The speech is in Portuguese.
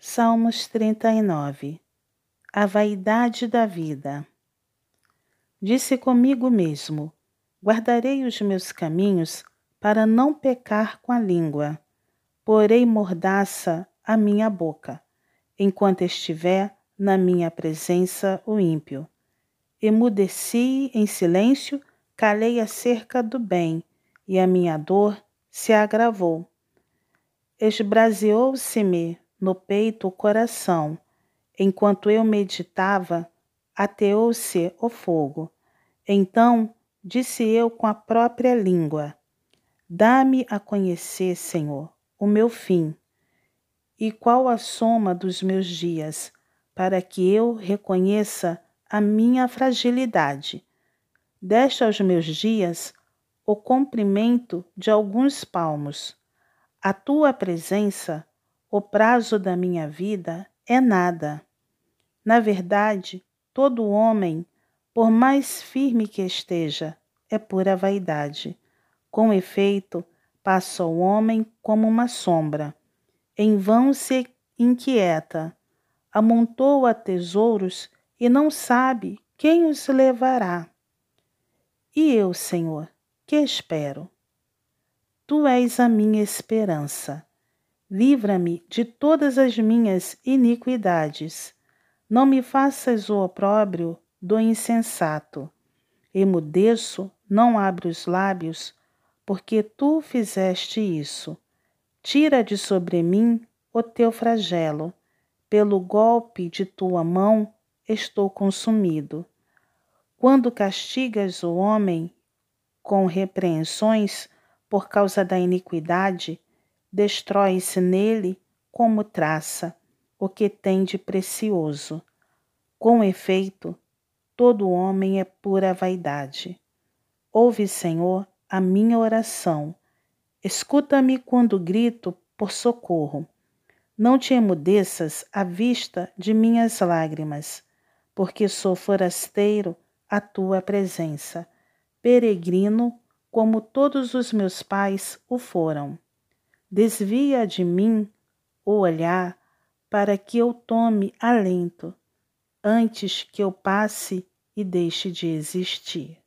Salmos 39 A vaidade da vida. Disse comigo mesmo: Guardarei os meus caminhos para não pecar com a língua. Porei mordaça a minha boca, enquanto estiver na minha presença o ímpio. Emudeci em silêncio, calei acerca do bem, e a minha dor se agravou. Esbraseou-se-me no peito o coração. Enquanto eu meditava, ateou-se o fogo. Então disse eu com a própria língua: Dá-me a conhecer, Senhor, o meu fim, e qual a soma dos meus dias, para que eu reconheça a minha fragilidade. Deste aos meus dias o comprimento de alguns palmos. A tua presença o prazo da minha vida é nada. Na verdade, todo homem, por mais firme que esteja, é pura vaidade. Com efeito, passa o homem como uma sombra. Em vão se inquieta, amontoa tesouros e não sabe quem os levará. E eu, Senhor, que espero? Tu és a minha esperança. Livra-me de todas as minhas iniquidades. Não me faças o opróbrio do insensato. Emudeço, não abro os lábios, porque tu fizeste isso. Tira de sobre mim o teu flagelo. Pelo golpe de tua mão estou consumido. Quando castigas o homem com repreensões por causa da iniquidade, destrói-se nele como traça o que tem de precioso. Com efeito, todo homem é pura vaidade. Ouve, Senhor, a minha oração. Escuta-me quando grito por socorro. Não te emudeças à vista de minhas lágrimas, porque sou forasteiro à tua presença, peregrino como todos os meus pais o foram. Desvia de mim o olhar para que eu tome alento antes que eu passe e deixe de existir.